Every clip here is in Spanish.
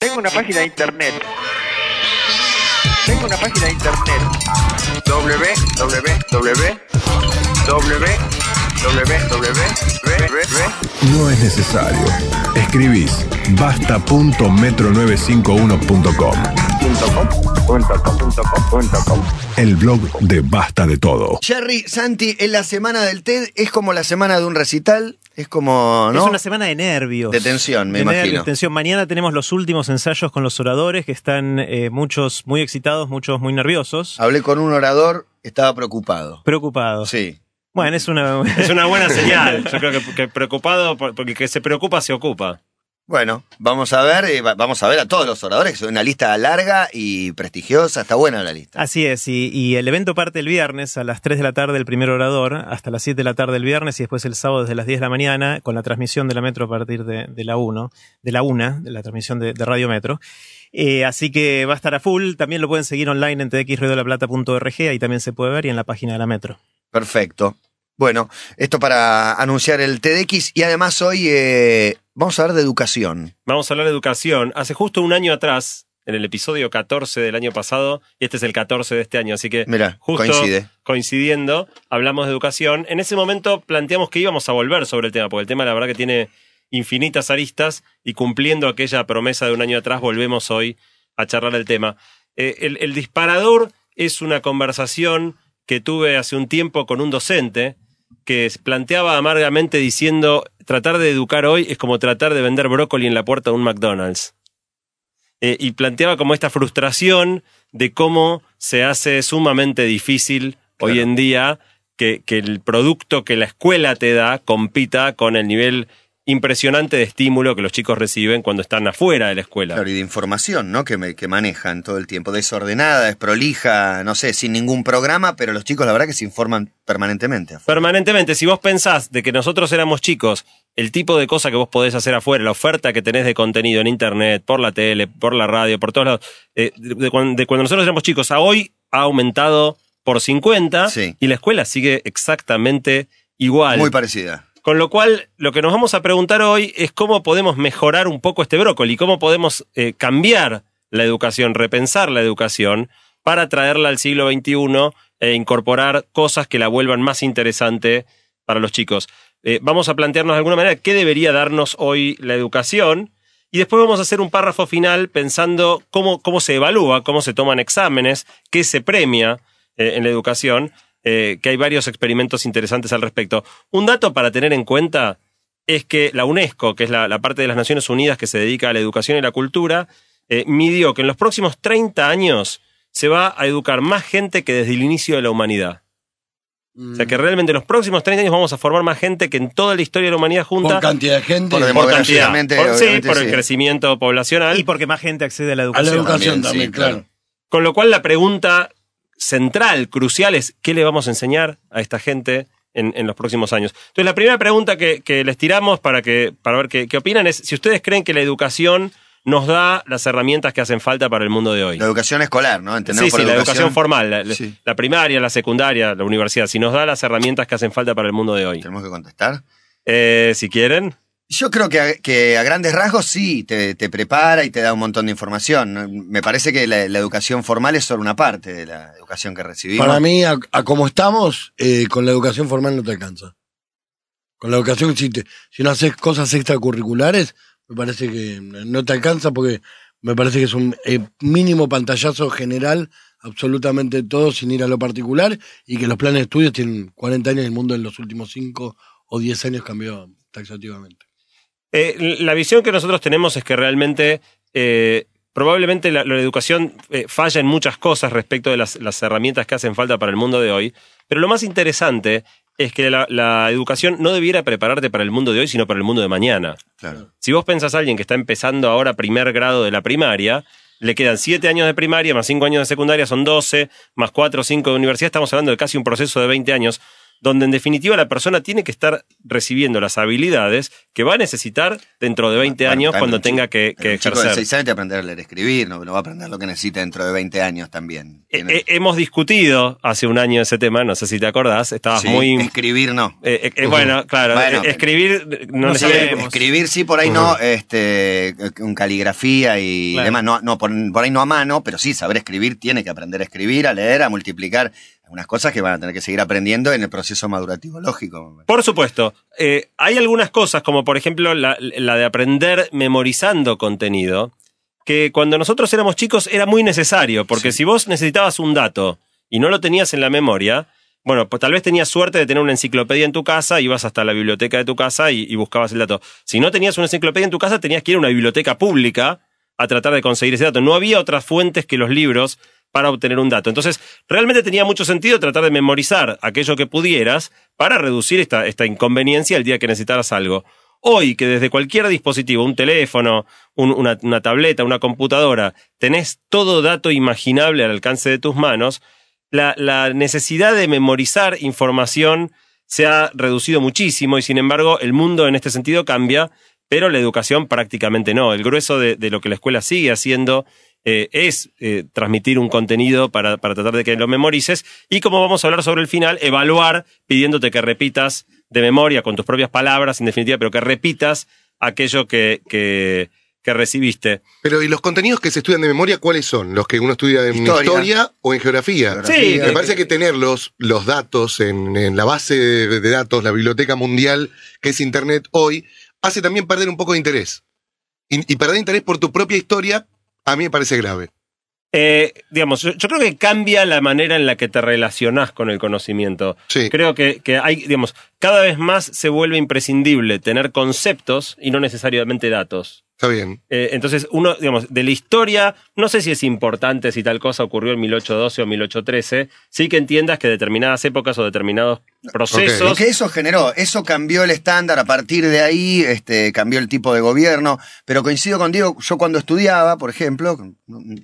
Tengo una página de internet. Tengo una página de internet. www. No es necesario. Escribís basta.metro95uno.com. El blog de Basta de Todo. Jerry, Santi, en la semana del TED es como la semana de un recital, es como, ¿no? Es una semana de nervios. De tensión, me De imagino. nervios, tensión. Mañana tenemos los últimos ensayos con los oradores, que están eh, muchos muy excitados, muchos muy nerviosos, Hablé con un orador, estaba preocupado. preocupados. Sí. Bueno, es una... Es una buena señal. Yo creo que, que preocupado, por- porque el que se preocupa se ocupa. Bueno, vamos a ver, eh, va- vamos a ver a todos los oradores, una lista larga y prestigiosa, está buena la lista. Así es, y, y el evento parte el viernes a las 3 de la tarde el primer orador, hasta las 7 de la tarde el viernes y después el sábado desde las 10 de la mañana con la transmisión de la Metro a partir de, de la 1, de la 1, de la transmisión de, de Radio Metro. Eh, así que va a estar a full, también lo pueden seguir online en txruedolaplata.org, ahí también se puede ver y en la página de la Metro. Perfecto. Bueno, esto para anunciar el TEDx y además hoy eh, vamos a hablar de educación. Vamos a hablar de educación. Hace justo un año atrás, en el episodio 14 del año pasado, y este es el 14 de este año, así que Mira, justo coincide. coincidiendo, hablamos de educación. En ese momento planteamos que íbamos a volver sobre el tema, porque el tema la verdad que tiene infinitas aristas y cumpliendo aquella promesa de un año atrás, volvemos hoy a charlar el tema. Eh, el, el disparador es una conversación que tuve hace un tiempo con un docente que planteaba amargamente diciendo, tratar de educar hoy es como tratar de vender brócoli en la puerta de un McDonald's. Eh, y planteaba como esta frustración de cómo se hace sumamente difícil hoy en día que, que el producto que la escuela te da compita con el nivel impresionante de estímulo que los chicos reciben cuando están afuera de la escuela. Claro, y de información, ¿no? Que, me- que manejan todo el tiempo. Desordenada, desprolija, no sé, sin ningún programa, pero los chicos la verdad que se informan permanentemente. Permanentemente, si vos pensás de que nosotros éramos chicos, el tipo de cosa que vos podés hacer afuera, la oferta que tenés de contenido en internet, por la tele, por la radio, por todos lados, eh, de, de cuan- de cuando nosotros éramos chicos a hoy ha aumentado por 50 Sí. y la escuela sigue exactamente igual. Muy parecida. Con lo cual, lo que nos vamos a preguntar hoy es cómo podemos mejorar un poco este brócoli, cómo podemos eh, cambiar la educación, repensar la educación para traerla al siglo XXI e incorporar cosas que la vuelvan más interesante para los chicos. Eh, vamos a plantearnos de alguna manera qué debería darnos hoy la educación y después vamos a hacer un párrafo final pensando cómo, cómo se evalúa, cómo se toman exámenes, qué se premia eh, en la educación, eh, que hay varios experimentos interesantes al respecto. Un dato para tener en cuenta es que la UNESCO, que es la, la parte de las Naciones Unidas que se dedica a la educación y la cultura, eh, midió que en los próximos 30 años se va a educar más gente que desde el inicio de la humanidad. O sea que realmente en los próximos 30 años vamos a formar más gente que en toda la historia de la humanidad junta. Por cantidad de gente. Por por cantidad. Por- sí, por el sí. crecimiento poblacional. Y porque más gente accede a la a la educación. educación También, también, sí, claro. claro. Con lo cual la pregunta central, crucial, es ¿qué le vamos a enseñar a esta gente en, en los próximos años? Entonces la primera pregunta que, que les tiramos para, que, para ver qué, qué opinan es si ustedes creen que la educación nos da las herramientas que hacen falta para el mundo de hoy. La educación escolar, ¿no? Entendemos Sí, por sí, la educación formal, la, la- Sí. la primaria, la secundaria, la universidad, si nos da las herramientas que hacen falta para el mundo de hoy. Tenemos que contestar. Eh, si quieren. Yo creo que a, que a grandes rasgos sí, te, prepara y te da un montón de información. Me parece que la, la educación formal es solo una parte de la educación que recibimos. Para mí, a, a como estamos, eh, con la educación formal no te alcanza. Con la educación, si, te- si no haces cosas extracurriculares, me parece que no te alcanza porque me parece que es un eh, mínimo pantallazo general, absolutamente todo, sin ir a lo particular, y que los planes de estudios tienen 40 años y el mundo en los últimos 5 o 10 años cambió taxativamente. Eh, la visión que nosotros tenemos es que realmente eh, probablemente la, la educación eh, falla en muchas cosas respecto de las, las herramientas que hacen falta para el mundo de hoy, pero lo más interesante es que la, la educación no debiera prepararte para el mundo de hoy, sino para el mundo de mañana. Claro. Si vos pensás a alguien que está empezando ahora primer grado de la primaria, le quedan siete años de primaria, más cinco años de secundaria, son 12, más cuatro o cinco de universidad, estamos hablando de casi un proceso de 20 años. Donde en definitiva la persona tiene que estar recibiendo las habilidades que va a necesitar dentro de 20 Bueno, años cuando tenga que, que ejercer. 6 años te va a aprender a leer y escribir, no, no va a aprender lo que necesita dentro de 20 años también. Eh, eh, hemos discutido hace un año ese tema, no sé si te acordás, estabas sí, muy... Escribir no. eh, bueno, claro, Bueno, escribir no, escribir sí, por ahí no, este, con caligrafía y Claro. demás, no, no por, por ahí no a mano, pero sí, saber escribir tiene que aprender a escribir, a leer, a multiplicar, unas cosas que van a tener que seguir aprendiendo en el proceso madurativo lógico. Por supuesto, eh, hay algunas cosas, como por ejemplo la, la de aprender memorizando contenido, que cuando nosotros éramos chicos era muy necesario, porque si vos necesitabas un dato y no lo tenías en la memoria, bueno, pues tal vez tenías suerte de tener una enciclopedia en tu casa, ibas hasta la biblioteca de tu casa y, y buscabas el dato. Si no tenías una enciclopedia en tu casa, tenías que ir a una biblioteca pública a tratar de conseguir ese dato. No había otras fuentes que los libros para obtener un dato. Entonces, realmente tenía mucho sentido tratar de memorizar aquello que pudieras para reducir esta, esta inconveniencia el día que necesitaras algo. Hoy, que desde cualquier dispositivo, un teléfono, un- una, una tableta, una computadora, tenés todo dato imaginable al alcance de tus manos, la, la necesidad de memorizar información se ha reducido muchísimo y sin embargo el mundo en este sentido cambia, pero la educación prácticamente no. El grueso de, de lo que la escuela sigue haciendo eh, es eh, transmitir un contenido para, para tratar de que lo memorices y como vamos a hablar sobre el final, evaluar pidiéndote que repitas de memoria con tus propias palabras, en definitiva, pero que repitas aquello que, que, que recibiste. Pero, ¿y los contenidos que se estudian de memoria, cuáles son? ¿Los que uno estudia en historia, Historia. o en geografía? Geografía. Sí, Me parece que tener los, los datos en, en la base de, de datos, la biblioteca mundial, que es Internet hoy, hace también perder un poco de interés. Y, y perder interés por tu propia historia, a mí me parece grave. Eh, digamos, yo, yo creo que cambia la manera en la que te relacionás con el conocimiento. Sí. Creo que, que hay, digamos, cada vez más se vuelve imprescindible tener conceptos y no necesariamente datos. Está bien. Eh, entonces, uno, digamos, de la historia, no sé si es importante si tal cosa ocurrió en 1812 o 1813, sí que entiendas que determinadas épocas o determinados procesos. Lo que eso generó, eso cambió el estándar, a partir de ahí este, cambió el tipo de gobierno, pero coincido con Diego, yo cuando estudiaba, por ejemplo,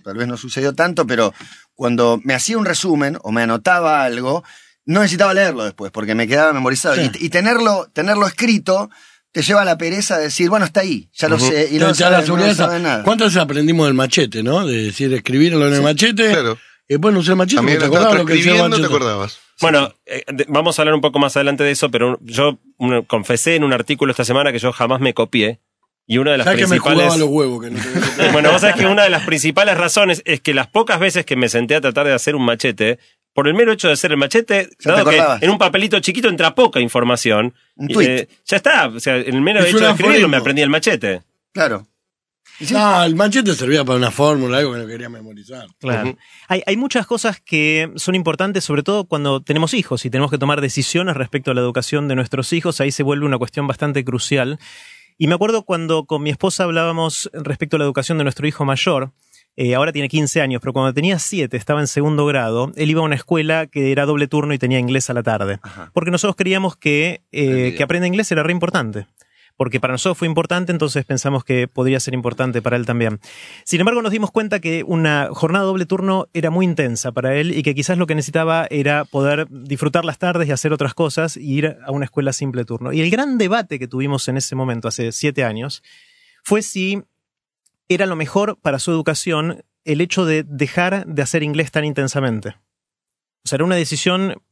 tal vez no sucedió tanto, pero cuando me hacía un resumen o me anotaba algo, no necesitaba leerlo después, porque me quedaba memorizado. Sí. Y, y tenerlo, tenerlo escrito te lleva a la pereza de decir, bueno, está ahí, ya lo sé, y no, Te da la sabe, no seguridad esa. sabe nada. ¿Cuántas veces aprendimos del machete, no? De decir, escribirlo en el machete. Claro. Y después no usé el machete, También te acordabas lo que decía el escribiendo, te acordabas. Bueno, eh, de- vamos a hablar un poco más adelante de eso, pero yo un- confesé en un artículo esta semana que yo jamás me copié. Y una de las ¿Sabes que me principales. los huevos? Que no te- Bueno, vos sabés que una de las principales razones es que las pocas veces que me senté a tratar de hacer un machete, por el mero hecho de hacer el machete, te dado que en un papelito chiquito entra poca información, Un tuit. eh, ya está. O sea, en el mero Es hecho de escribirlo aforismo. me aprendí el machete. Claro. Sí, No, el machete servía para una fórmula, algo que no quería memorizar. Claro. hay, hay muchas cosas que son importantes, sobre todo cuando tenemos hijos y tenemos que tomar decisiones respecto a la educación de nuestros hijos. Ahí se vuelve una cuestión bastante crucial. Y me acuerdo cuando con mi esposa hablábamos respecto a la educación de nuestro hijo mayor. Eh, ahora tiene 15 años, pero cuando tenía 7, estaba en segundo grado, él iba a una escuela que era doble turno y tenía inglés a la tarde. Ajá. Porque nosotros creíamos que, eh, que aprenda inglés era re importante. Porque para nosotros fue importante, entonces pensamos que podría ser importante para él también. Sin embargo, nos dimos cuenta que una jornada doble turno era muy intensa para él y que quizás lo que necesitaba era poder disfrutar las tardes y hacer otras cosas y ir a una escuela simple turno. Y el gran debate que tuvimos en ese momento, hace siete años, fue si era lo mejor para su educación el hecho de dejar de hacer inglés tan intensamente. O sea, era una decisión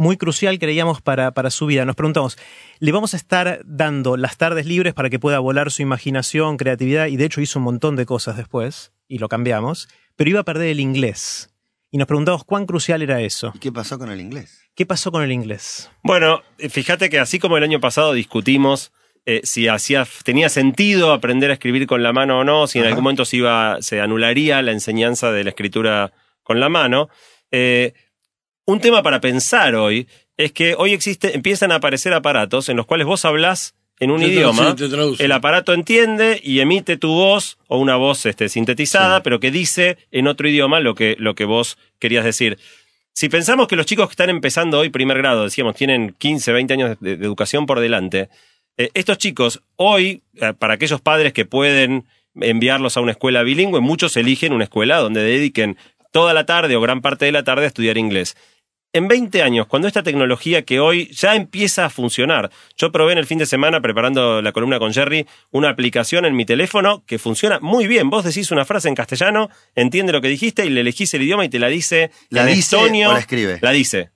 muy crucial, creíamos, para, para su vida. Nos preguntamos, ¿le vamos a estar dando las tardes libres para que pueda volar su imaginación, creatividad? Y de hecho hizo un montón de cosas después, y lo cambiamos, pero iba a perder el inglés. Y nos preguntamos cuán crucial era eso. ¿Y qué pasó con el inglés? ¿Qué pasó con el inglés? Bueno, fíjate que así como el año pasado discutimos eh, si hacía, tenía sentido aprender a escribir con la mano o no, si en Ajá. algún momento se, iba, se anularía la enseñanza de la escritura con la mano. eh, un tema para pensar hoy es que hoy existe, empiezan a aparecer aparatos en los cuales vos hablás en un Te idioma, traduce, te traduce. el aparato entiende y emite tu voz o una voz este, sintetizada, pero que dice en otro idioma lo que, lo que vos querías decir. Si pensamos que los chicos que están empezando hoy primer grado, decíamos, tienen 15, 20 años de, de educación por delante, eh, estos chicos hoy, eh, para aquellos padres que pueden enviarlos a una escuela bilingüe, muchos eligen una escuela donde dediquen toda la tarde o gran parte de la tarde a estudiar inglés. en 20 años, cuando esta tecnología que hoy ya empieza a funcionar, yo probé en el fin de semana, preparando la columna con Jerry, una aplicación en mi teléfono que funciona muy bien. Vos decís una frase en castellano, entiende lo que dijiste y le elegís el idioma y te la dice ¿La en dice estonio. o la escribe? La dice.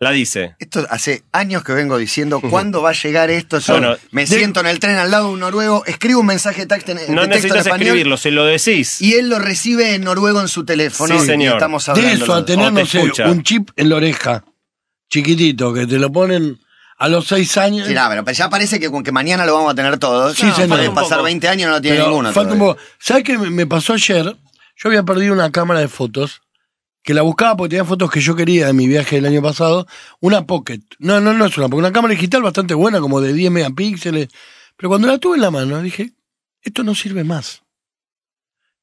La dice. Esto hace años que vengo diciendo, ¿cuándo va a llegar esto? Yo Bueno, me de- siento en el tren al lado de un noruego, escribo un mensaje de texto en, de No texto en necesitas español escribirlo, se lo decís. y él lo recibe en noruego en su teléfono. Sí, y señor. estamos De hablando. eso a tener, no sé, un chip en la oreja, chiquitito, que te lo ponen a los seis años. Sí, no, pero ya parece que con que mañana lo vamos a tener todos. Sí, No, señor. Pasar poco. 20 años y no lo tiene Pero ninguno. falta un todavía. poco. ¿Sabes qué me pasó ayer? Yo había perdido una cámara de fotos que la buscaba porque tenía fotos que yo quería de mi viaje del año pasado. Una Pocket. No, no, no es una Pocket. Una cámara digital bastante buena, como de 10 megapíxeles. Pero cuando la tuve en la mano, dije, esto no sirve más.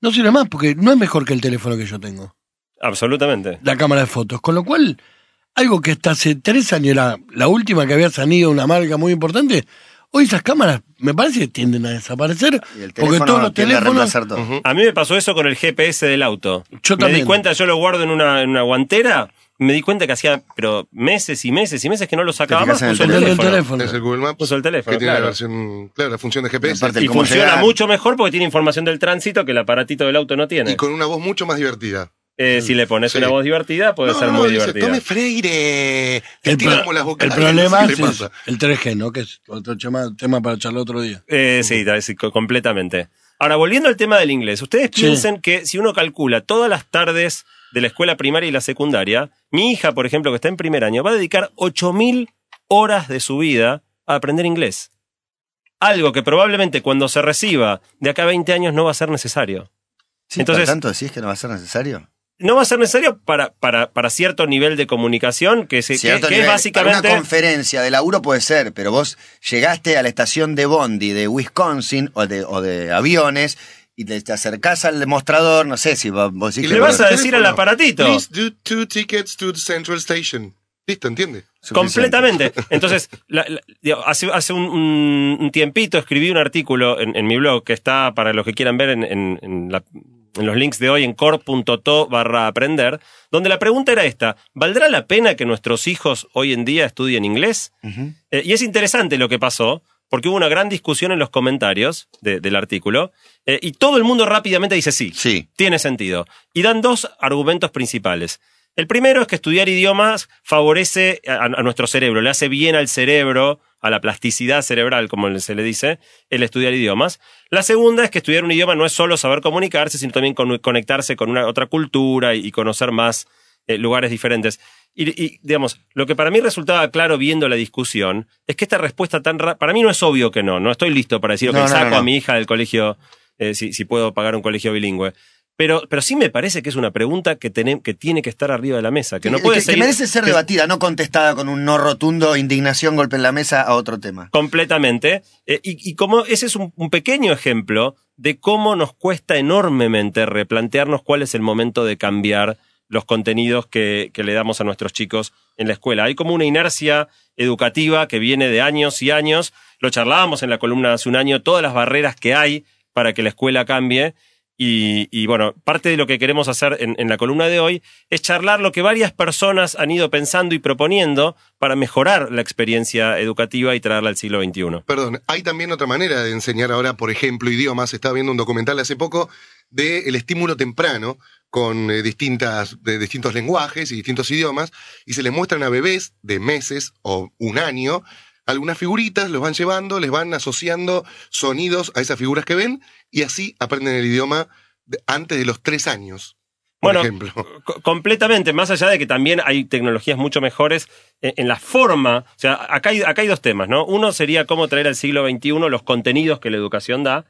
No sirve más porque no es mejor que el teléfono que yo tengo. Absolutamente. La cámara de fotos. Con lo cual, algo que hasta hace tres años era la última que había salido una marca muy importante, hoy esas cámaras me parece que tienden a desaparecer. Y el porque todos los a teléfonos... reemplazar todo. A mí me pasó eso con el GPS del auto. Yo me también. di cuenta, yo lo guardo en una, en una guantera. Me di cuenta que hacía pero meses y meses y meses que no lo sacaba más. en el el teléfono. teléfono. Es el Google Maps. Puso el teléfono, Que tiene claro. la versión, claro, la función de GPS. Y funciona llegar. mucho mejor porque tiene información del tránsito que el aparatito del auto no tiene. Y con una voz mucho más divertida. Eh, si le pones Sí. una voz divertida, puede No, ser no, muy dice, divertida. Tome Freire. Te El, tira pro- como las el problema es el 3G, ¿no? Que es otro tema, tema para charlar otro día. Eh, sí, sí, co- completamente. Ahora, volviendo al tema del inglés, ustedes Sí. piensen que si uno calcula todas las tardes de la escuela primaria y la secundaria, mi hija, por ejemplo, que está en primer año, va a dedicar 8.000 horas de su vida a aprender inglés. Algo que probablemente cuando se reciba de acá a 20 años no va a ser necesario. Sí, Entonces- ¿por tanto decís que no va a ser necesario? No va a ser necesario para, para, para cierto nivel de comunicación, que, se, que- Cierto que nivel. es Para básicamente... una conferencia de laburo puede ser, pero vos llegaste a la estación de Bondi de Wisconsin o de, o de aviones y te, te acercás al demostrador, no sé si vos Y le vas a decir al aparatito. Please do two tickets to the Central Station. Listo, ¿entiende? Suficiente. Completamente. Entonces, la- la- digo, hace, hace un, un- un tiempito escribí un artículo en, en mi blog que está para los que quieran ver en, en- en la- en los links de hoy en core.to barra aprender, donde la pregunta era esta, ¿valdrá la pena que nuestros hijos hoy en día estudien inglés? Eh, y es interesante lo que pasó, porque hubo una gran discusión en los comentarios de- del artículo, eh, y todo el mundo rápidamente dice sí, Sí. tiene sentido. Y dan dos argumentos principales. El primero es que estudiar idiomas favorece a, a nuestro cerebro, le hace bien al cerebro, a la plasticidad cerebral, como se le dice, el estudiar idiomas. La segunda es que estudiar un idioma no es solo saber comunicarse, sino también con- conectarse con una otra cultura y, y conocer más eh, lugares diferentes. Y, y, digamos, lo que para mí resultaba claro viendo la discusión es que esta respuesta tan ra- para mí no es obvio que no, no estoy listo para decir, No, no, saco no. a mi hija del colegio eh, si, si puedo pagar un colegio bilingüe. Pero, pero sí me parece que es una pregunta que, tiene que estar arriba de la mesa, que no puede que, seguir- merece ser que- debatida, no contestada con un no rotundo, indignación, golpe en la mesa a otro tema. completamente. Eh, y, y como ese es un, un pequeño ejemplo de cómo nos cuesta enormemente replantearnos cuál es el momento de cambiar los contenidos que, que le damos a nuestros chicos en la escuela. Hay como una inercia educativa que viene de años y años. Lo charlábamos en la columna hace un año, todas las barreras que hay para que la escuela cambie. Y, bueno, parte de lo que queremos hacer en, la columna de hoy es charlar lo que varias personas han ido pensando y proponiendo para mejorar la experiencia educativa y traerla al siglo XXI. Perdón, hay también otra manera de enseñar ahora, por ejemplo, idiomas. Estaba viendo un documental hace poco de el estímulo temprano con eh, distintas, de distintos lenguajes y distintos idiomas, y se les muestran a bebés de meses o un año algunas figuritas, los van llevando, les van asociando sonidos a esas figuras que ven, y así aprenden el idioma antes de los tres años. Por Bueno, ejemplo. Co- completamente, más allá de que también hay tecnologías mucho mejores en, en la forma, o sea, acá hay, acá hay dos temas, ¿no? Uno sería cómo traer al siglo XXI los contenidos que la educación da,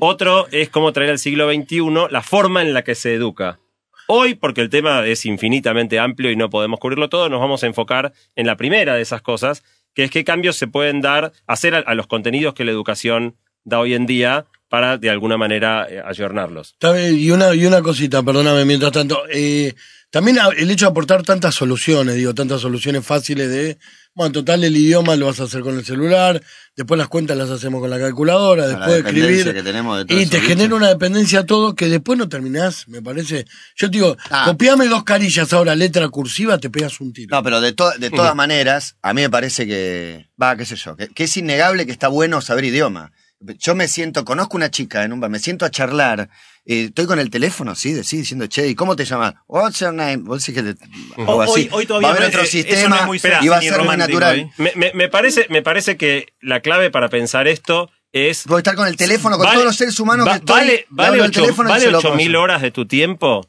otro es cómo traer al siglo XXI la forma en la que se educa. Hoy, porque el tema es infinitamente amplio y no podemos cubrirlo todo, nos vamos a enfocar en la primera de esas cosas, que es qué cambios se pueden dar, hacer a, los contenidos que la educación da hoy en día para de alguna manera eh, ayornarlos. Y una, y una cosita, perdóname, mientras tanto. eh, también el hecho de aportar tantas soluciones, digo, tantas soluciones fáciles de, bueno, total el idioma lo vas a hacer con el celular, después las cuentas las hacemos con la calculadora, la después de dependencia escribir. que tenemos de todo y te genera una dependencia a todo que después no terminás, me parece. Yo te digo, Ah. copiame dos carillas ahora, letra cursiva, te pegas un tiro. No, pero de, to- de todas maneras, a mí me parece que, va, qué sé yo, que, que es innegable que está bueno saber idioma. Yo me siento, conozco una chica en un bar, me siento a charlar, eh, estoy con el teléfono, sí, de- sí, diciendo, che, ¿y cómo te llamas? What's your name? Vos decís que te- Hoy- así. hoy todavía va a haber no- otro eh, no sistema es muy y va a ser romántico, natural. ¿eh? Me, me- me parece, me parece que la clave para pensar esto es... Puedo estar con el teléfono, con Vale- todos los seres humanos va- que estoy, vale, le vale hablo al ocho- teléfono y vale se lo 8.000 paso. horas de tu tiempo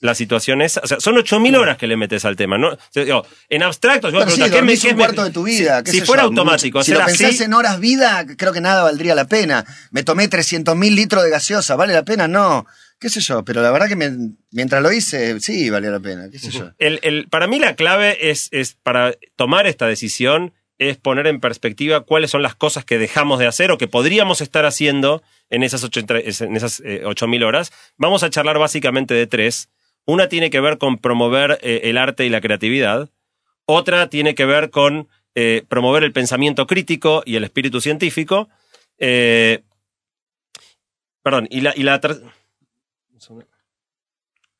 la situación es, o sea, son 8.000 horas que le metes al tema, ¿no? O sea, digo, en abstracto, yo me Pero sí, pregunto, ¿qué me- un cuarto de tu vida. Si, qué si sé fuera yo, automático, Si lo pensás así, en horas vida, creo que nada valdría la pena. Me tomé 300 mil litros de gaseosa, ¿vale la pena? No. ¿Qué sé yo? Pero la verdad que me- mientras lo hice, sí, valía la pena. ¿Qué sé yo? el- el- para mí la clave es, es para tomar esta decisión es poner en perspectiva cuáles son las cosas que dejamos de hacer o que podríamos estar haciendo en esas, ocho- en esas eh, 8.000 horas. Vamos a charlar básicamente de tres. Una tiene que ver con promover eh, el arte y la creatividad. Otra tiene que ver con eh, promover el pensamiento crítico y el espíritu científico. Eh, perdón, y la, y la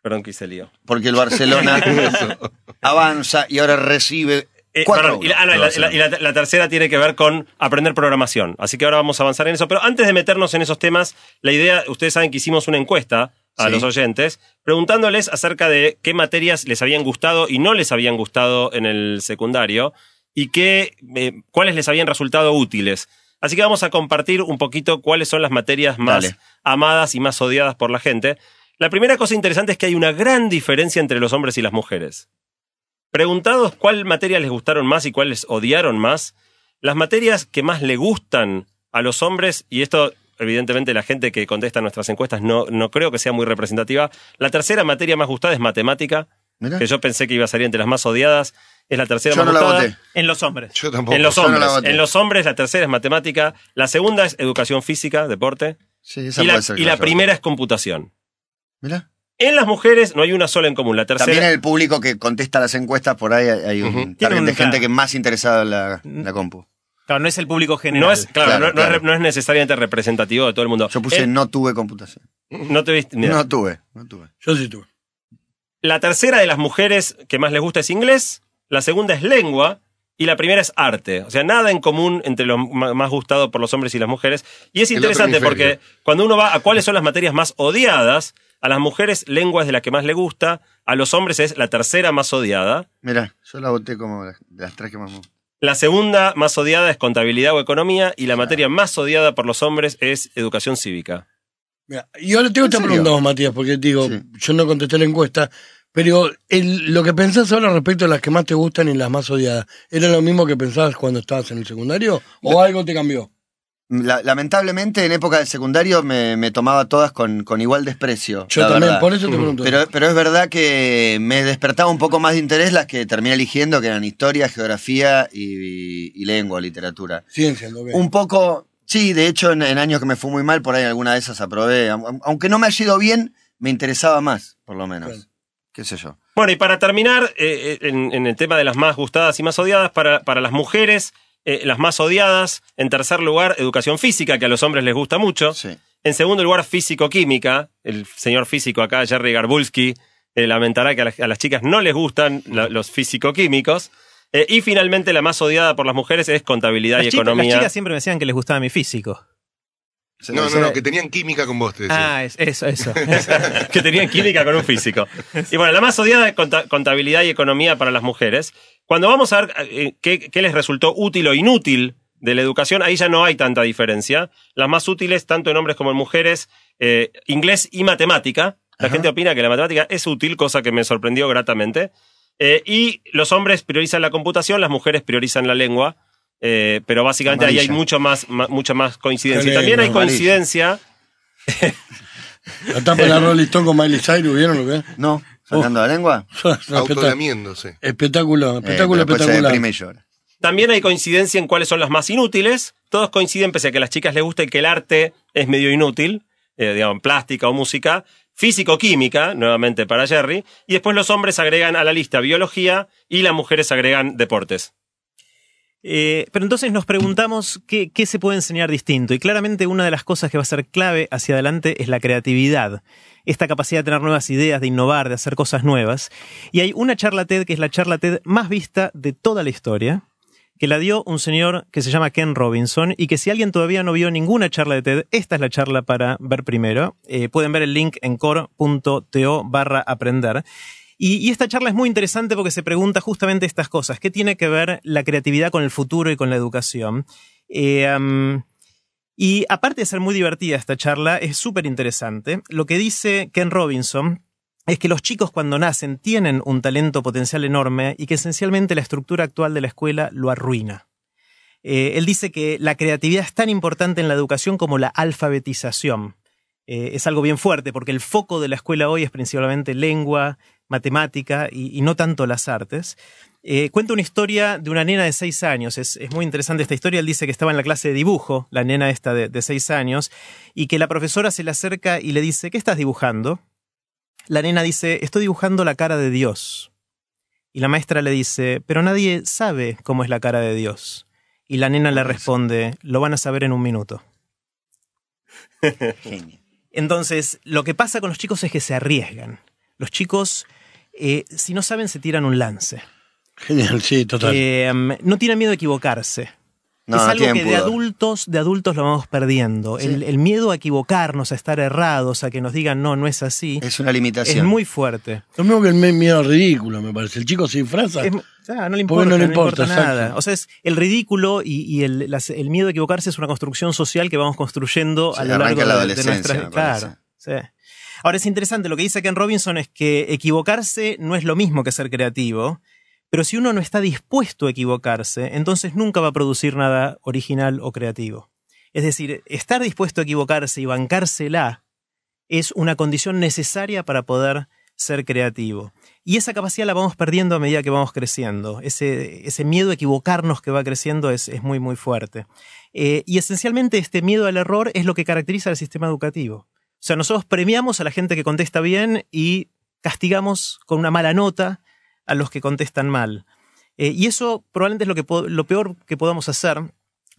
Perdón que hice lío. Porque el Barcelona avanza y ahora recibe. Eh, 4 perdón, y ah, no, la tercera tiene que ver con aprender programación. Así que ahora vamos a avanzar en eso. Pero antes de meternos en esos temas, la idea, ustedes saben que hicimos una encuesta a Sí. los oyentes, preguntándoles acerca de qué materias les habían gustado y no les habían gustado en el secundario y qué, eh, cuáles les habían resultado útiles. Así que vamos a compartir un poquito cuáles son las materias más Dale. amadas y más odiadas por la gente. La primera cosa interesante es que hay una gran diferencia entre los hombres y las mujeres. Preguntados cuál materia les gustaron más y cuáles odiaron más, las materias que más le gustan a los hombres, y esto evidentemente la gente que contesta nuestras encuestas no, no creo que sea muy representativa, la tercera materia más gustada es matemática, Mirá. que yo pensé que iba a salir entre las más odiadas, es la tercera Yo más no la gustada. voté. En los hombres. Yo tampoco. En los Yo no la hombres, voté. en los hombres la tercera es matemática, la segunda es educación física, deporte, Sí, esa y la, puede ser que y la primera es computación. Mirá. En las mujeres no hay una sola en común. La tercera, También en el público que contesta las encuestas, por ahí hay un target de gente que es más interesada en la, en la compu. Claro, no es el público general. no es, claro, Claro, no, no es, claro. no es necesariamente representativo de todo el mundo. Yo puse Eh, no tuve computación. no te viste. mira. No tuve, no tuve. Yo sí tuve. La tercera de las mujeres que más les gusta es inglés, la segunda es lengua y la primera es arte. O sea, nada en común entre lo más gustado por los hombres y las mujeres. Y es interesante porque cuando uno va a cuáles son las materias más odiadas, a las mujeres lengua es de la que más le gusta, a los hombres es la tercera más odiada. Mirá, yo la voté como de las tres que más me gustan. La segunda más odiada es contabilidad o economía y la materia más odiada por los hombres es educación cívica. Mira, y ahora tengo esta serio? pregunta, vos, Matías, porque digo, Sí. yo no contesté la encuesta, pero el- lo que pensás ahora respecto a las que más te gustan y las más odiadas, ¿era lo mismo que pensabas cuando estabas en el secundario? ¿O algo te cambió? La- lamentablemente en época del secundario me, me tomaba todas con, con igual desprecio. Yo también, verdad. por eso te pregunto. Pero, pero es verdad que me despertaba un poco más de interés las que terminé eligiendo, que eran historia, geografía y, y lengua, literatura. Ciencia, lo que. Un poco, sí, de hecho en, en años que me fue muy mal, por ahí alguna de esas aprobé. Aun- Aunque no me haya ido bien, me interesaba más, por lo menos. ¿Qué sé yo? Bueno, y para terminar, eh, eh, en, en el tema de las más gustadas y más odiadas, para, para las mujeres, eh, las más odiadas, en tercer lugar, educación física, que a los hombres les gusta mucho. Sí. En segundo lugar, físico-química. El señor físico acá, Jerry Garbulski, eh, lamentará que a las, a las chicas no les gustan la- los físico-químicos. Eh, y finalmente, la más odiada por las mujeres es contabilidad Las y chicas, las economía. chicas siempre me decían que les gustaba mi físico. Se No, no, no, que tenían química con vos, te decía. Ah, es- eso, eso. que tenían química con un físico. Y bueno, la más odiada es conta- contabilidad y economía para las mujeres. Cuando vamos a ver eh, qué, qué les resultó útil o inútil de la educación, ahí ya no hay tanta diferencia. Las más útiles, tanto en hombres como en mujeres, eh, inglés y matemática. La gente opina que la matemática es útil, cosa que me sorprendió gratamente. Eh, y los hombres priorizan la computación, las mujeres priorizan la lengua. Eh, pero básicamente ahí hay mucho más, ma- mucha más coincidencia. Y también hay amarilla. coincidencia La tapa de la Rolling Stone con Miley Cyrus, ¿vieron lo que es? No, Oh. sacando la lengua. Espectacular, Autolamiéndose. espectáculo, Eh, espectáculo espectacular. y llora. También hay coincidencia en cuáles son las más inútiles. Todos coinciden, pese a que a las chicas les guste que el arte es medio inútil, eh, digamos, plástica o música. Físico-química, nuevamente para Jerry. Y después los hombres agregan a la lista biología y las mujeres agregan deportes. Eh, pero entonces nos preguntamos qué, se puede enseñar distinto. Y claramente una de las cosas que va a ser clave hacia adelante es la creatividad. Esta capacidad de tener nuevas ideas, de innovar, de hacer cosas nuevas. Y hay una charla TED que es la charla TED más vista de toda la historia, que la dio un señor que se llama Ken Robinson y que si alguien todavía no vio ninguna charla de TED, esta es la charla para ver primero. Eh, pueden ver el link en core.to barra aprender. Y, esta charla es muy interesante porque se pregunta justamente estas cosas. ¿Qué tiene que ver la creatividad con el futuro y con la educación? Eh, y aparte de ser muy divertida esta charla, es súper interesante. Lo que dice Ken Robinson es que los chicos cuando nacen tienen un talento potencial enorme y que esencialmente la estructura actual de la escuela lo arruina. Eh, él dice que la creatividad es tan importante en la educación como la alfabetización. Eh, es algo bien fuerte porque el foco de la escuela hoy es principalmente lengua, matemática y, y no tanto las artes. Eh, cuenta una historia de una nena de seis años. Es, es, muy interesante esta historia. Él dice que estaba en la clase de dibujo, la nena esta de, de seis años, y que la profesora se le acerca y le dice, ¿qué estás dibujando? La nena dice, estoy dibujando la cara de Dios. Y la maestra le dice, pero nadie sabe cómo es la cara de Dios. Y la nena le responde, lo van a saber en un minuto. Genio. Entonces, lo que pasa con los chicos es que se arriesgan. Los chicos, eh, si no saben, se tiran un lance. Genial, sí, total. Eh, no tienen miedo a equivocarse. No, es no algo que de adultos, de adultos lo vamos perdiendo. El, el miedo a equivocarnos, a estar errados, a que nos digan no, no es así, Es una es limitación. muy fuerte. Lo mismo que el miedo al ridículo, me parece. El chico se disfraza. Es- no le importa, no le no le importa, importa, nada. O sea, es el ridículo y, y el, las- el miedo a equivocarse es una construcción social que vamos construyendo Sí, a lo largo la de, de me Claro. sí. Ahora es interesante, lo que dice Ken Robinson es que equivocarse no es lo mismo que ser creativo, pero si uno no está dispuesto a equivocarse, entonces nunca va a producir nada original o creativo. Es decir, estar dispuesto a equivocarse y bancársela es una condición necesaria para poder ser creativo. Y esa capacidad la vamos perdiendo a medida que vamos creciendo. Ese, miedo a equivocarnos que va creciendo es, es muy, muy fuerte. Eh, y esencialmente este miedo al error es lo que caracteriza al sistema educativo. O sea, nosotros premiamos a la gente que contesta bien y castigamos con una mala nota a los que contestan mal. Eh, y eso probablemente es lo, que lo peor que podamos hacer,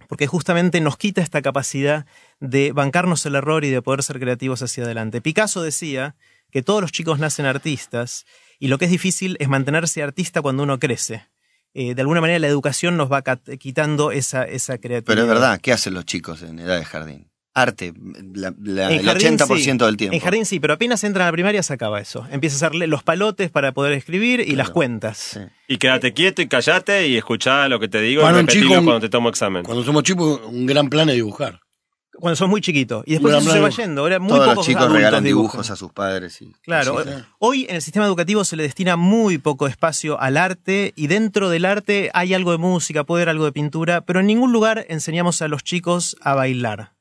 porque justamente nos quita esta capacidad de bancarnos el error y de poder ser creativos hacia adelante. Picasso decía que todos los chicos nacen artistas y lo que es difícil es mantenerse artista cuando uno crece. Eh, de alguna manera la educación nos va quitando esa, esa creatividad. Pero es verdad, ¿qué hacen los chicos en edad de jardín? Arte, la- la- En el jardín, 80% sí. del tiempo. En jardín sí, pero apenas entran a la primaria se acaba eso. Empieza a hacerle los palotes para poder escribir y Claro. las cuentas. Sí. Y quédate quieto y callate y escuchá lo que te digo Para y repetilo chico, cuando te tomo examen. Cuando somos chicos, un gran plan es dibujar. Cuando sos muy chiquito. Y después Bueno, eso se va yendo. Ahora muy Todos pocos los chicos regalan dibujan. dibujos a sus padres. Y, Claro, sí. hoy en el sistema educativo se le destina muy poco espacio al arte y dentro del arte hay algo de música, puede haber algo de pintura, pero en ningún lugar enseñamos a los chicos a bailar.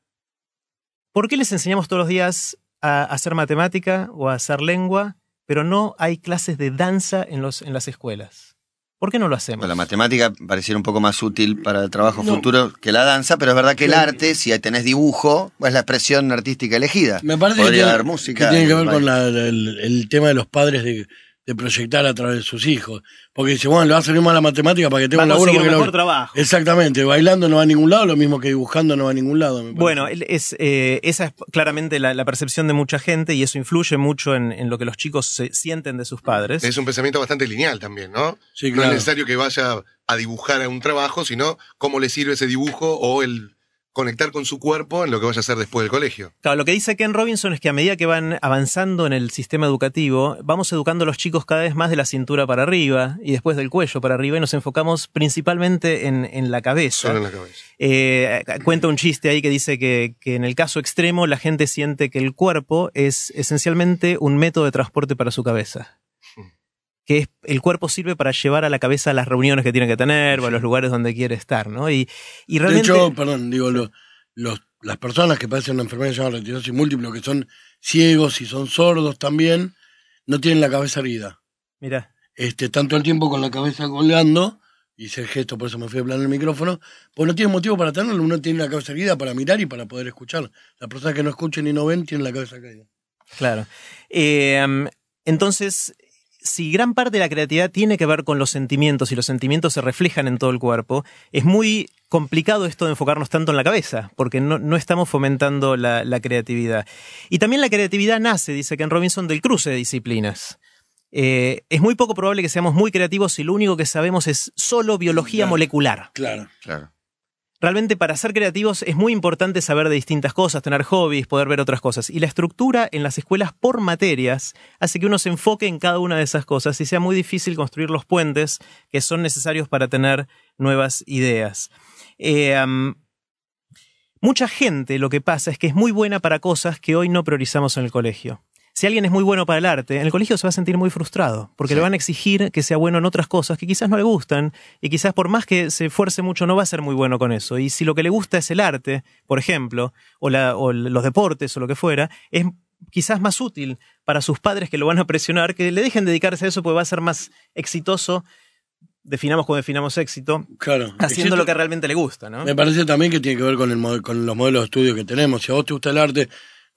¿Por qué les enseñamos todos los días a hacer matemática o a hacer lengua, pero no hay clases de danza en, los, en las escuelas? ¿Por qué no lo hacemos? Bueno, la matemática pareciera un poco más útil para el trabajo No. futuro que la danza, pero es verdad que el arte, si tenés dibujo, es la expresión artística elegida. Me parece Podría que tiene, haber música. que tiene que ver con la- el, el tema de los padres de, de proyectar a través de sus hijos. Porque dice, bueno, le va a salir mal la matemática para que tenga Va un laburo. lo- mejor trabajo. Exactamente, bailando no va a ningún lado, lo mismo que dibujando no va a ningún lado. me. Bueno, es, eh, esa es claramente la, la percepción de mucha gente y eso influye mucho en, en lo que los chicos se sienten de sus padres. Es un pensamiento bastante lineal también, ¿no? Sí, No es necesario que vaya a dibujar a un trabajo, sino cómo le sirve ese dibujo o el conectar con su cuerpo en lo que vaya a hacer después del colegio. Claro, lo que dice Ken Robinson es que a medida que van avanzando en el sistema educativo, vamos educando a los chicos cada vez más de la cintura para arriba y después del cuello para arriba y nos enfocamos principalmente en, en la cabeza. Solo en la cabeza. Eh, cuenta un chiste ahí que dice que, que en el caso extremo la gente siente que el cuerpo es esencialmente un método de transporte para su cabeza. Que es, el cuerpo sirve para llevar a la cabeza las reuniones que tiene que tener o a los lugares donde quiere estar, ¿no? Y, y De realmente... hecho, perdón, digo, lo- los, las personas que padecen una enfermedad llamada retinosis múltiple, que son ciegos y son sordos también, no tienen la cabeza erguida. Mira, Este, tanto el tiempo con la cabeza colgando hice el gesto, por eso me fui a planar el micrófono, pues no tiene motivo para tenerlo, uno tiene la cabeza erguida para mirar y para poder escuchar. Las personas que no escuchen y no ven tienen la cabeza caída. Claro. Eh, entonces, si gran parte de la creatividad tiene que ver con los sentimientos y los sentimientos se reflejan en todo el cuerpo, es muy complicado esto de enfocarnos tanto en la cabeza, porque no, no estamos fomentando la, la creatividad. Y también la creatividad nace, dice Ken Robinson, del cruce de disciplinas. Eh, es muy poco probable que seamos muy creativos si lo único que sabemos es solo biología Claro. molecular. Claro. Claro. Realmente para ser creativos es muy importante saber de distintas cosas, tener hobbies, poder ver otras cosas. Y la estructura en las escuelas por materias hace que uno se enfoque en cada una de esas cosas y sea muy difícil construir los puentes que son necesarios para tener nuevas ideas. Eh, mucha gente lo que pasa es que es muy buena para cosas que hoy no priorizamos en el colegio. Si alguien es muy bueno para el arte, en el colegio se va a sentir muy frustrado, porque le van a exigir que sea bueno en otras cosas que quizás no le gustan, y quizás por más que se esfuerce mucho no va a ser muy bueno con eso. Y si lo que le gusta es el arte, por ejemplo, o, la- o los deportes o lo que fuera, es quizás más útil para sus padres que lo van a presionar, que le dejen dedicarse a eso porque va a ser más exitoso, definamos como definamos éxito, Claro. haciendo Existe- lo que realmente le gusta, ¿no? Me parece también que tiene que ver con, el, con los modelos de estudio que tenemos. Si a vos te gusta el arte,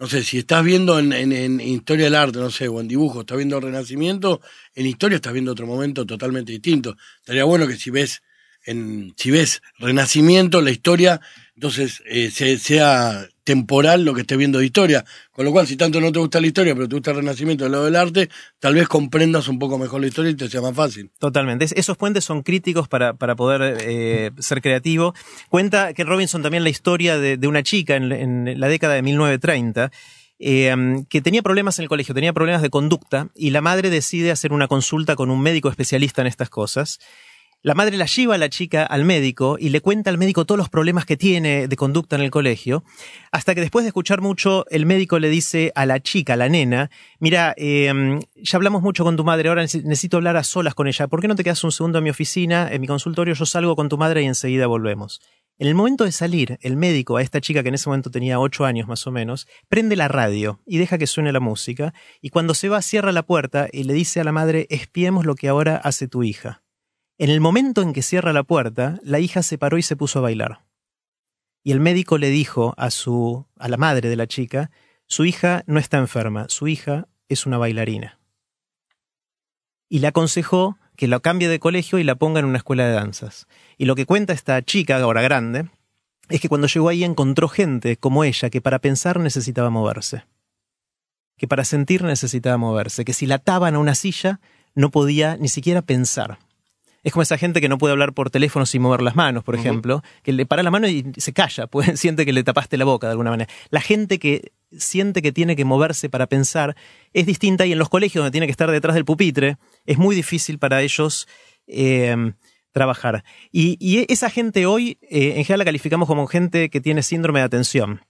no sé, si estás viendo en, en- en historia del arte, no sé, o en dibujo, estás viendo Renacimiento, en historia estás viendo otro momento totalmente distinto. Estaría bueno que si ves, en, si ves Renacimiento, la historia, entonces eh, se- sea temporal lo que estés viendo de historia. Con lo cual, si tanto no te gusta la historia, pero te gusta el Renacimiento del lado del arte, tal vez comprendas un poco mejor la historia y te sea más fácil. Totalmente. Es- esos puentes son críticos para, para poder eh, ser creativo. Cuenta que Robinson también la historia de, una chica en, en la década de 1930 eh, que tenía problemas en el colegio, tenía problemas de conducta y la madre decide hacer una consulta con un médico especialista en estas cosas. La madre la lleva a la chica al médico y le cuenta al médico todos los problemas que tiene de conducta en el colegio, hasta que después de escuchar mucho, el médico le dice a la chica, a la nena, mira, eh, ya hablamos mucho con tu madre, ahora nece- necesito hablar a solas con ella, ¿por qué no te quedas un segundo en mi oficina, en mi consultorio, yo salgo con tu madre y enseguida volvemos? En el momento de salir, el médico a esta chica que en ese momento tenía ocho años más o menos, prende la radio y deja que suene la música, y cuando se va cierra la puerta y le dice a la madre, espiemos lo que ahora hace tu hija. En el momento en que cierra la puerta, la hija se paró y se puso a bailar. Y el médico le dijo a su a la madre de la chica, su hija no está enferma, su hija es una bailarina. Y le aconsejó que la cambie de colegio y la ponga en una escuela de danzas. Y lo que cuenta esta chica, ahora grande, es que cuando llegó ahí encontró gente como ella que para pensar necesitaba moverse. Que para sentir necesitaba moverse. Que si la ataban a una silla no podía ni siquiera pensar. Es como esa gente que no puede hablar por teléfono sin mover las manos, por ejemplo, que le para la mano y se calla, pues siente que le tapaste la boca de alguna manera. La gente que siente que tiene que moverse para pensar es distinta y en los colegios donde tiene que estar detrás del pupitre es muy difícil para ellos eh, trabajar. Y, y esa gente hoy, eh, en general la calificamos como gente que tiene síndrome de atención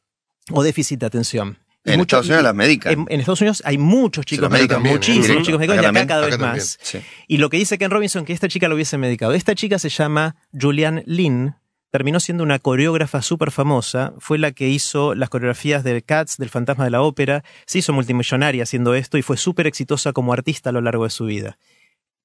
o déficit de atención. En mucho- Estados Unidos las medican. En, en Estados Unidos hay muchos chicos medicados, bien, muchísimos ¿eh? chicos medicados, Acá y acá también, cada vez acá más. Sí. Y lo que dice Ken Robinson, que esta chica lo hubiese medicado. Esta chica se llama Julianne Lynn, terminó siendo una coreógrafa súper famosa, fue la que hizo las coreografías de Cats, del Fantasma de la Ópera, se hizo multimillonaria haciendo esto y fue súper exitosa como artista a lo largo de su vida.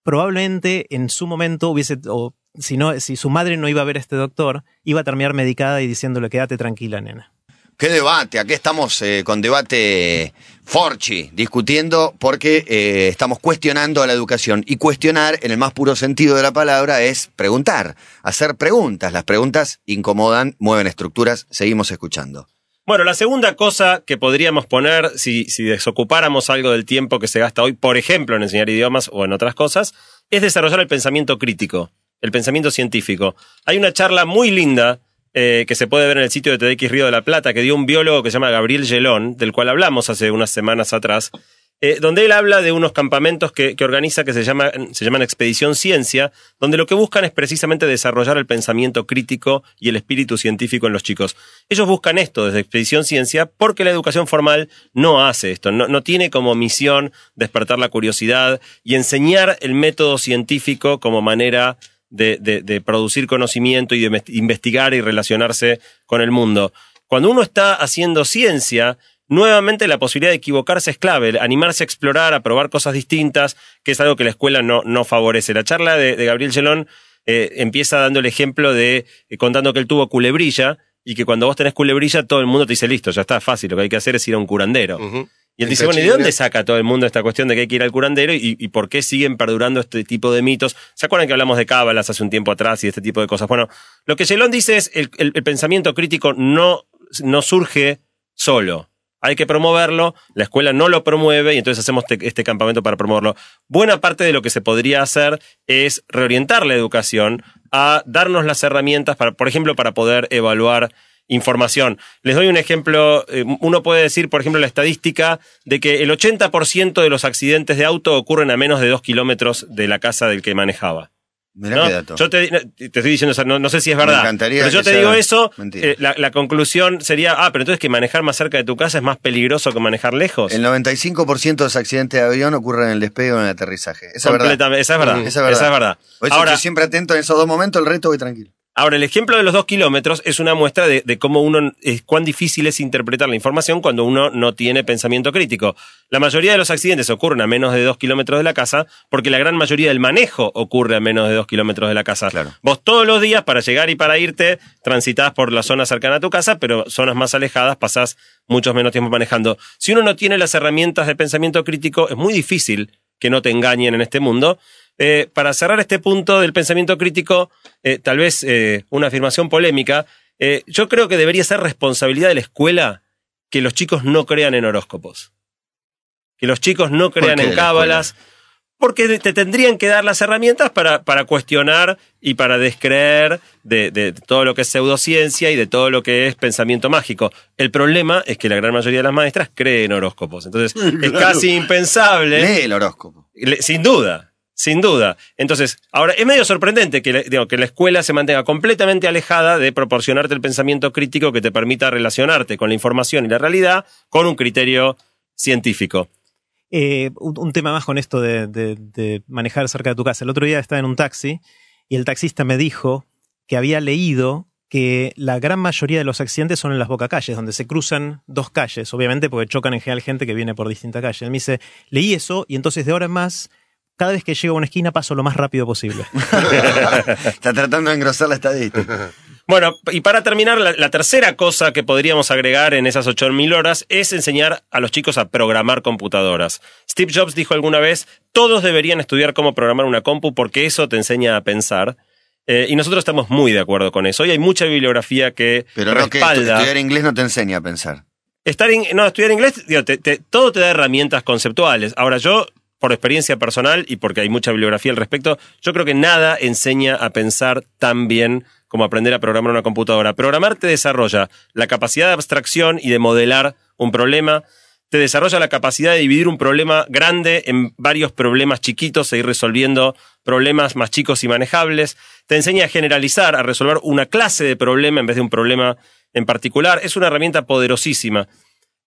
Probablemente en su momento hubiese, o si, no, si su madre no iba a ver a este doctor, iba a terminar medicada y diciéndole quédate tranquila, nena. Qué debate, aquí estamos eh, con debate Forchi, discutiendo porque eh, estamos cuestionando a la educación. Y cuestionar, en el más puro sentido de la palabra, es preguntar, hacer preguntas. Las preguntas incomodan, mueven estructuras, seguimos escuchando. Bueno, la segunda cosa que podríamos poner, si, si desocupáramos algo del tiempo que se gasta hoy, por ejemplo, en enseñar idiomas o en otras cosas, es desarrollar el pensamiento crítico, el pensamiento científico. Hay una charla muy linda eh, que se puede ver en el sitio de TDX Río de la Plata, que dio un biólogo que se llama Gabriel Gelón, del cual hablamos hace unas semanas atrás, eh, donde él habla de unos campamentos que, que organiza que se, llama, se llaman Expedición Ciencia, donde lo que buscan es precisamente desarrollar el pensamiento crítico y el espíritu científico en los chicos. Ellos buscan esto desde Expedición Ciencia porque la educación formal no hace esto, no, no tiene como misión despertar la curiosidad y enseñar el método científico como manera de, de- de producir conocimiento y de invest- investigar y relacionarse con el mundo. Cuando uno está haciendo ciencia, nuevamente la posibilidad de equivocarse es clave, animarse a explorar, a probar cosas distintas, que es algo que la escuela no, no favorece. La charla de, Gabriel Gelón eh, empieza dando el ejemplo de eh, contando que él tuvo culebrilla y que cuando vos tenés culebrilla todo el mundo te dice listo, ya está fácil, lo que hay que hacer es ir a un curandero. Y él dice, bueno, ¿y de dónde saca todo el mundo esta cuestión de que hay que ir al curandero y, y por qué siguen perdurando este tipo de mitos? ¿Se acuerdan que hablamos de cábalas hace un tiempo atrás y de este tipo de cosas? Bueno, lo que Gelón dice es el, el- el pensamiento crítico no, no surge solo. Hay que promoverlo, la escuela no lo promueve y entonces hacemos te- este campamento para promoverlo. Buena parte de lo que se podría hacer es reorientar la educación a darnos las herramientas, para, por ejemplo, para poder evaluar información. Les doy un ejemplo, eh, uno puede decir, por ejemplo, la estadística de que el 80% de los accidentes de auto ocurren a menos de dos kilómetros de la casa del que manejaba. Mirá ¿no? qué dato. Yo te, te estoy diciendo, o sea, no, no sé si es Me verdad. encantaría pero yo te digo eso, eh, la, la conclusión sería, ah, pero entonces que manejar más cerca de tu casa es más peligroso que manejar lejos. El 95% de los accidentes de avión ocurren en el despegue o en el aterrizaje. Esa es verdad. Esa es verdad. Esa es verdad. Esa es verdad. Ahora, estoy siempre atento en esos dos momentos, el resto voy tranquilo. Ahora, el ejemplo de los dos kilómetros es una muestra de, de cómo uno, es cuán difícil es interpretar la información cuando uno no tiene pensamiento crítico. La mayoría de los accidentes ocurren a menos de dos kilómetros de la casa porque la gran mayoría del manejo ocurre a menos de dos kilómetros de la casa. Claro. Vos todos los días para llegar y para irte transitas por la zona cercana a tu casa, pero zonas más alejadas pasás muchos menos tiempo manejando. Si uno no tiene las herramientas de pensamiento crítico, es muy difícil que no te engañen en este mundo. Eh, para cerrar este punto del pensamiento crítico, eh, tal vez eh, una afirmación polémica, yo creo que debería ser responsabilidad de la escuela que los chicos no crean en horóscopos. Que los chicos no crean en cábalas. Porque te tendrían que dar las herramientas para, para cuestionar y para descreer de, de todo lo que es pseudociencia y de todo lo que es pensamiento mágico. El problema es que la gran mayoría de las maestras creen horóscopos. Entonces, es casi impensable. Lee el horóscopo. Sin duda, sin duda. Entonces, ahora, es medio sorprendente que, digo, que la escuela se mantenga completamente alejada de proporcionarte el pensamiento crítico que te permita relacionarte con la información y la realidad con un criterio científico. Eh, un, tema más con esto de, manejar cerca de tu casa. El otro día estaba en un taxi y el taxista me dijo que había leído que la gran mayoría de los accidentes son en las bocacalles, donde se cruzan dos calles, obviamente porque chocan en general gente que viene por distintas calles. Él me dice, leí eso y entonces de ahora en más, cada vez que llego a una esquina paso lo más rápido posible. Está tratando de engrosar la estadística. Bueno, y para terminar, la, la tercera cosa que podríamos agregar en esas 8.000 horas es enseñar a los chicos a programar computadoras. Steve Jobs dijo alguna vez, todos deberían estudiar cómo programar una compu porque eso te enseña a pensar. Eh, y nosotros estamos muy de acuerdo con eso. Hoy hay mucha bibliografía que Pero no que respalda. estudiar inglés no te enseña a pensar. Estar in- no, estudiar inglés, digo, te- te- todo te da herramientas conceptuales. Ahora, yo, por experiencia personal y porque hay mucha bibliografía al respecto, yo creo que nada enseña a pensar tan bien como aprender a programar una computadora. Programar te desarrolla la capacidad de abstracción y de modelar un problema, te desarrolla la capacidad de dividir un problema grande en varios problemas chiquitos e ir resolviendo problemas más chicos y manejables. Te enseña a generalizar, a resolver una clase de problema en vez de un problema en particular. Es una herramienta poderosísima.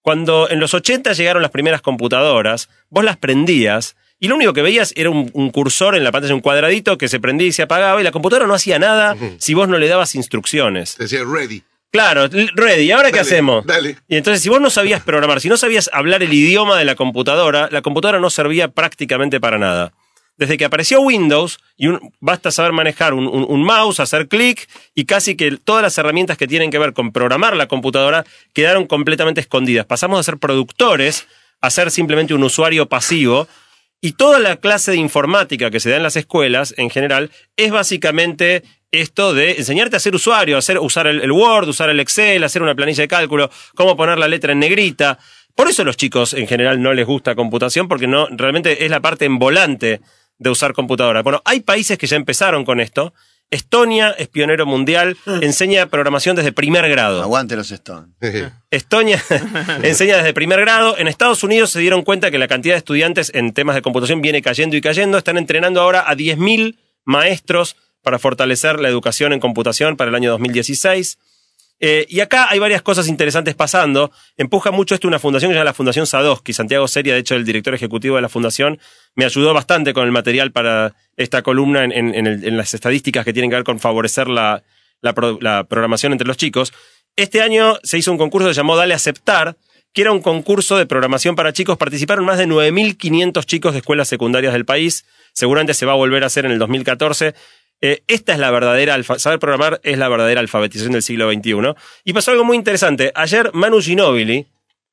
Cuando en los 80 llegaron las primeras computadoras, vos las prendías y lo único que veías era un, un cursor en la pantalla, un cuadradito que se prendía y se apagaba y la computadora no hacía nada si vos no le dabas instrucciones. Te decía ready. Claro, ready, ¿ahora qué hacemos? dale. Y entonces, si vos no sabías programar, si no sabías hablar el idioma de la computadora, la computadora no servía prácticamente para nada. Desde que apareció Windows, y basta saber manejar un, un- mouse, hacer clic, y casi que todas las herramientas que tienen que ver con programar la computadora quedaron completamente escondidas. Pasamos de ser productores a ser simplemente un usuario pasivo, y toda la clase de informática que se da en las escuelas, en general, es básicamente esto de enseñarte a ser usuario, hacer, usar el, el Word, usar el Excel, hacer una planilla de cálculo, cómo poner la letra en negrita. Por eso a los chicos en general no les gusta computación, porque no, realmente es la parte en volante de usar computadora. Bueno, hay países que ya empezaron con esto. Estonia es pionero mundial, enseña programación desde primer grado. Aguante los Stones. Estonia enseña desde primer grado. En Estados Unidos se dieron cuenta que la cantidad de estudiantes en temas de computación viene cayendo y cayendo. Están entrenando ahora a 10.000 maestros para fortalecer la educación en computación para el año 2016. Eh, y acá hay varias cosas interesantes pasando. Empuja mucho esto una fundación que se llama la Fundación Sadowski. Santiago Seria, de hecho, el director ejecutivo de la fundación, me ayudó bastante con el material para esta columna en, las estadísticas que tienen que ver con favorecer la, la programación entre los chicos. Este año se hizo un concurso que se llamó Dale Aceptar, que era un concurso de programación para chicos. Participaron más de 9.500 chicos de escuelas secundarias del país. Seguramente se va a volver a hacer en el 2014. Eh, esta es la verdadera, alfa- saber programar es la verdadera alfabetización del siglo XXI. Y pasó algo muy interesante. Ayer Manu Ginóbili,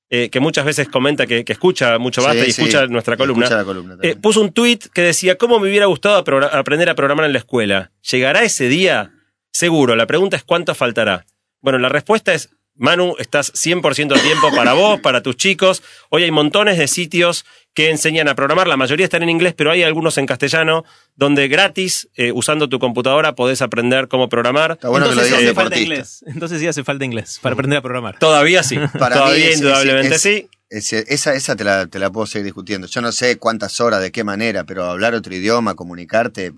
eh, que muchas veces comenta que, que escucha mucho basta Sí, y sí, escucha nuestra columna, escucha eh, puso un tuit que decía, ¿cómo me hubiera gustado aprender a programar en la escuela? ¿Llegará ese día? Seguro, la pregunta es ¿cuánto faltará? Bueno, la respuesta es, Manu, estás 100% a tiempo para vos, para tus chicos. Hoy hay montones de sitios que enseñan a programar, la mayoría están en inglés, pero hay algunos en castellano, donde gratis, eh, usando tu computadora, podés aprender cómo programar. Está bueno que lo Entonces diga sí hace falta inglés. Entonces sí hace falta inglés para aprender a programar. Todavía sí, Para mí todavía es- indudablemente es- sí. Esa esa te, la, te la puedo seguir discutiendo. Yo no sé cuántas horas, de qué manera, pero hablar otro idioma, comunicarte,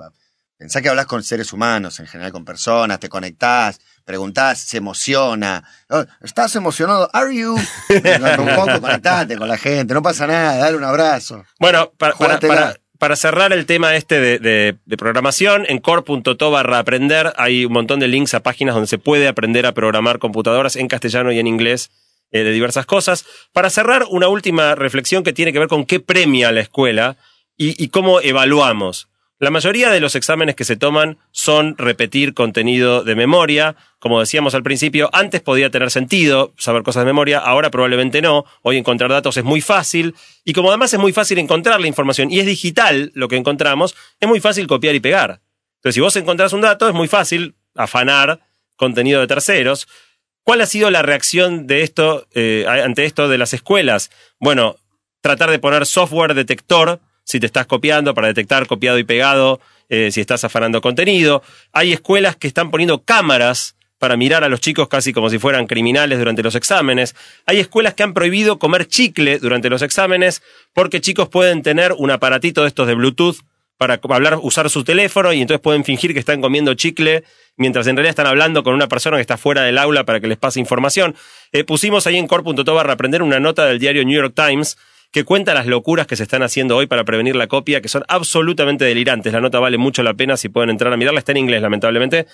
pensá que hablas con seres humanos, en general con personas, te conectás, preguntás, se emociona. Oh, ¿Estás emocionado? ¿Are you? un poco, conectate con la gente, no pasa nada, dale un abrazo. Bueno, para, para, Jugátela. para- para cerrar el tema este de, de- de programación, en core.to barra aprender hay un montón de links a páginas donde se puede aprender a programar computadoras en castellano y en inglés eh, de diversas cosas. Para cerrar, una última reflexión que tiene que ver con qué premia la escuela y, y cómo evaluamos. La mayoría de los exámenes que se toman son repetir contenido de memoria. Como decíamos al principio, antes podía tener sentido saber cosas de memoria, ahora probablemente no. Hoy encontrar datos es muy fácil. Y como además es muy fácil encontrar la información y es digital lo que encontramos, es muy fácil copiar y pegar. Entonces, si vos encontrás un dato, es muy fácil afanar contenido de terceros. ¿Cuál ha sido la reacción de esto, eh, ante esto de las escuelas? Bueno, tratar de poner software detector si te estás copiando para detectar copiado y pegado, eh, si estás afanando contenido. Hay escuelas que están poniendo cámaras para mirar a los chicos casi como si fueran criminales durante los exámenes. Hay escuelas que han prohibido comer chicle durante los exámenes porque chicos pueden tener un aparatito de estos de Bluetooth para hablar, usar su teléfono y entonces pueden fingir que están comiendo chicle mientras en realidad están hablando con una persona que está fuera del aula para que les pase información. Eh, pusimos ahí en core.to barra aprender una nota del diario New York Times que cuenta las locuras que se están haciendo hoy para prevenir la copia, que son absolutamente delirantes. La nota vale mucho la pena si pueden entrar a mirarla. Está en inglés, lamentablemente,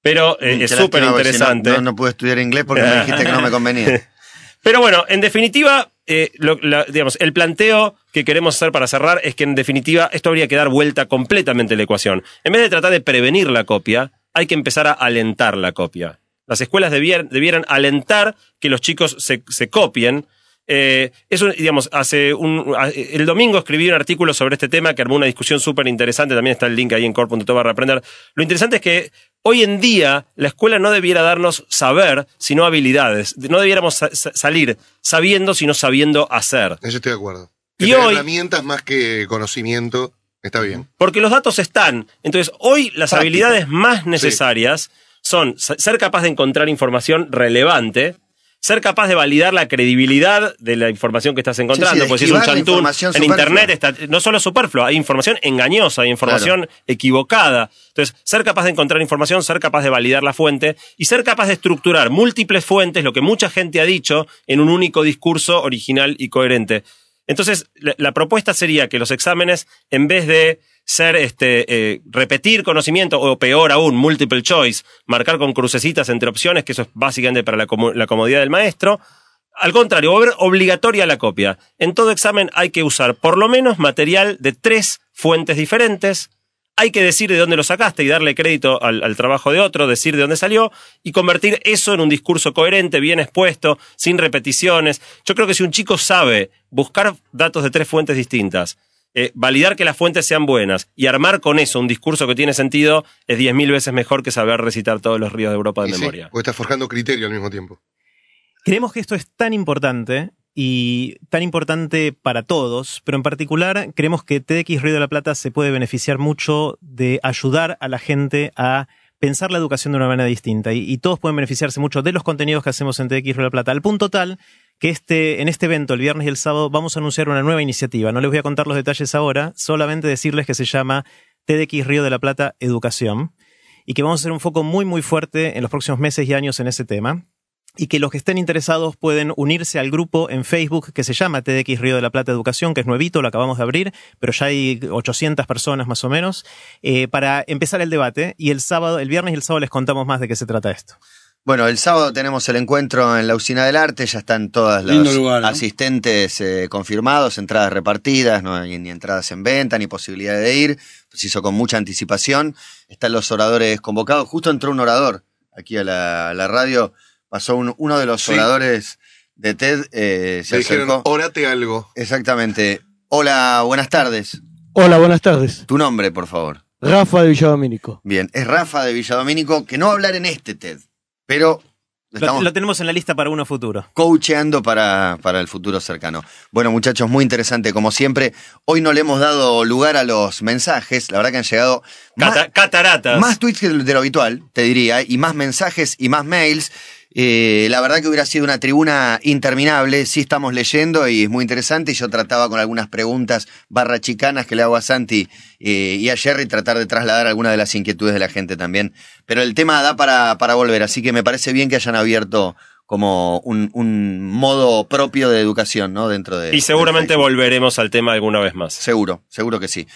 pero eh, es súper si no- interesante. No, no, pude estudiar inglés porque me dijiste que no me convenía. Pero bueno, en definitiva, eh, lo- la- digamos, el planteo que queremos hacer para cerrar es que en definitiva esto habría que dar vuelta completamente a la ecuación. En vez de tratar de prevenir la copia, hay que empezar a alentar la copia. Las escuelas debier- debieran alentar que los chicos se, se copien. Eh, eso, digamos, hace un, el domingo escribí un artículo sobre este tema que armó una discusión súper interesante. También está el link ahí en core.to barra aprender. Lo interesante es que hoy en día la escuela no debiera darnos saber, sino habilidades. No debiéramos sa- sa- salir sabiendo, sino sabiendo hacer. Eso estoy de acuerdo. Y Que hoy- herramientas más que conocimiento está bien. Porque los datos están. Entonces, hoy las Práctica. habilidades más necesarias son ser capaz de encontrar información relevante, ser capaz de validar la credibilidad de la información que estás encontrando. Sí, pues si es un chantún, en superflua. internet está, no solo superflua, hay información engañosa, hay información equivocada. Entonces, ser capaz de encontrar información, ser capaz de validar la fuente y ser capaz de estructurar múltiples fuentes, lo que mucha gente ha dicho, en un único discurso original y coherente. Entonces, la, la propuesta sería que los exámenes, en vez de ser este, eh, repetir conocimiento, o peor aún, multiple choice, marcar con crucecitas entre opciones, que eso es básicamente para la, comodidad del maestro, al contrario, volver obligatoria la copia. En todo examen hay que usar por lo menos material de tres fuentes diferentes. Hay que decir de dónde lo sacaste y darle crédito al trabajo de otro, decir de dónde salió y convertir eso en un discurso coherente, bien expuesto, sin repeticiones. Yo creo que si un chico sabe buscar datos de tres fuentes distintas, eh, validar que las fuentes sean buenas y armar con eso un discurso que tiene sentido, es diez mil veces mejor que saber recitar todos los ríos de Europa de Y sí, memoria. porque estás forjando criterio al mismo tiempo. Creemos que esto es tan importante y tan importante para todos, pero en particular creemos que TDX Río de la Plata se puede beneficiar mucho de ayudar a la gente a pensar la educación de una manera distinta y, y todos pueden beneficiarse mucho de los contenidos que hacemos en TDX Río de la Plata, al punto tal que este, en este evento, el viernes y el sábado, vamos a anunciar una nueva iniciativa. No les voy a contar los detalles ahora, solamente decirles que se llama TDX Río de la Plata Educación y que vamos a hacer un foco muy, muy fuerte en los próximos meses y años en ese tema y que los que estén interesados pueden unirse al grupo en Facebook que se llama TDX Río de la Plata Educación, que es nuevito, lo acabamos de abrir, pero ya hay 800 personas más o menos, eh, para empezar el debate y el sábado, el viernes y el sábado les contamos más de qué se trata esto. Bueno, el sábado tenemos el encuentro en la Usina del Arte, ya están todas las Lindo lugar, ¿no? asistentes eh, confirmados, entradas repartidas, no hay ni entradas en venta, ni posibilidad de ir, se hizo con mucha anticipación, están los oradores convocados, justo entró un orador aquí a la, a la radio, pasó un- uno de los Sí. oradores de TED, eh, se dijeron, orate algo. Exactamente. Hola, buenas tardes. Hola, buenas tardes. Tu nombre, por favor. Rafa de Villadomínico. Bien, es Rafa de Villadomínico, que no va a hablar en este TED, pero lo tenemos en la lista para uno futuro. coacheando para, para el futuro cercano. Bueno, muchachos, muy interesante como siempre. Hoy no le hemos dado lugar a los mensajes, la verdad que han llegado más, Cata- cataratas. más tweets que de lo habitual, te diría, y más mensajes y más mails. Eh, la verdad que hubiera sido una tribuna interminable, sí estamos leyendo y es muy interesante y yo trataba con algunas preguntas barra chicanas que le hago a Santi eh, y a Jerry tratar de trasladar algunas de las inquietudes de la gente también. Pero el tema da para, para volver, así que me parece bien que hayan abierto como un, un modo propio de educación, ¿no? Dentro de... Y seguramente volveremos al tema alguna vez más. Seguro, seguro que sí.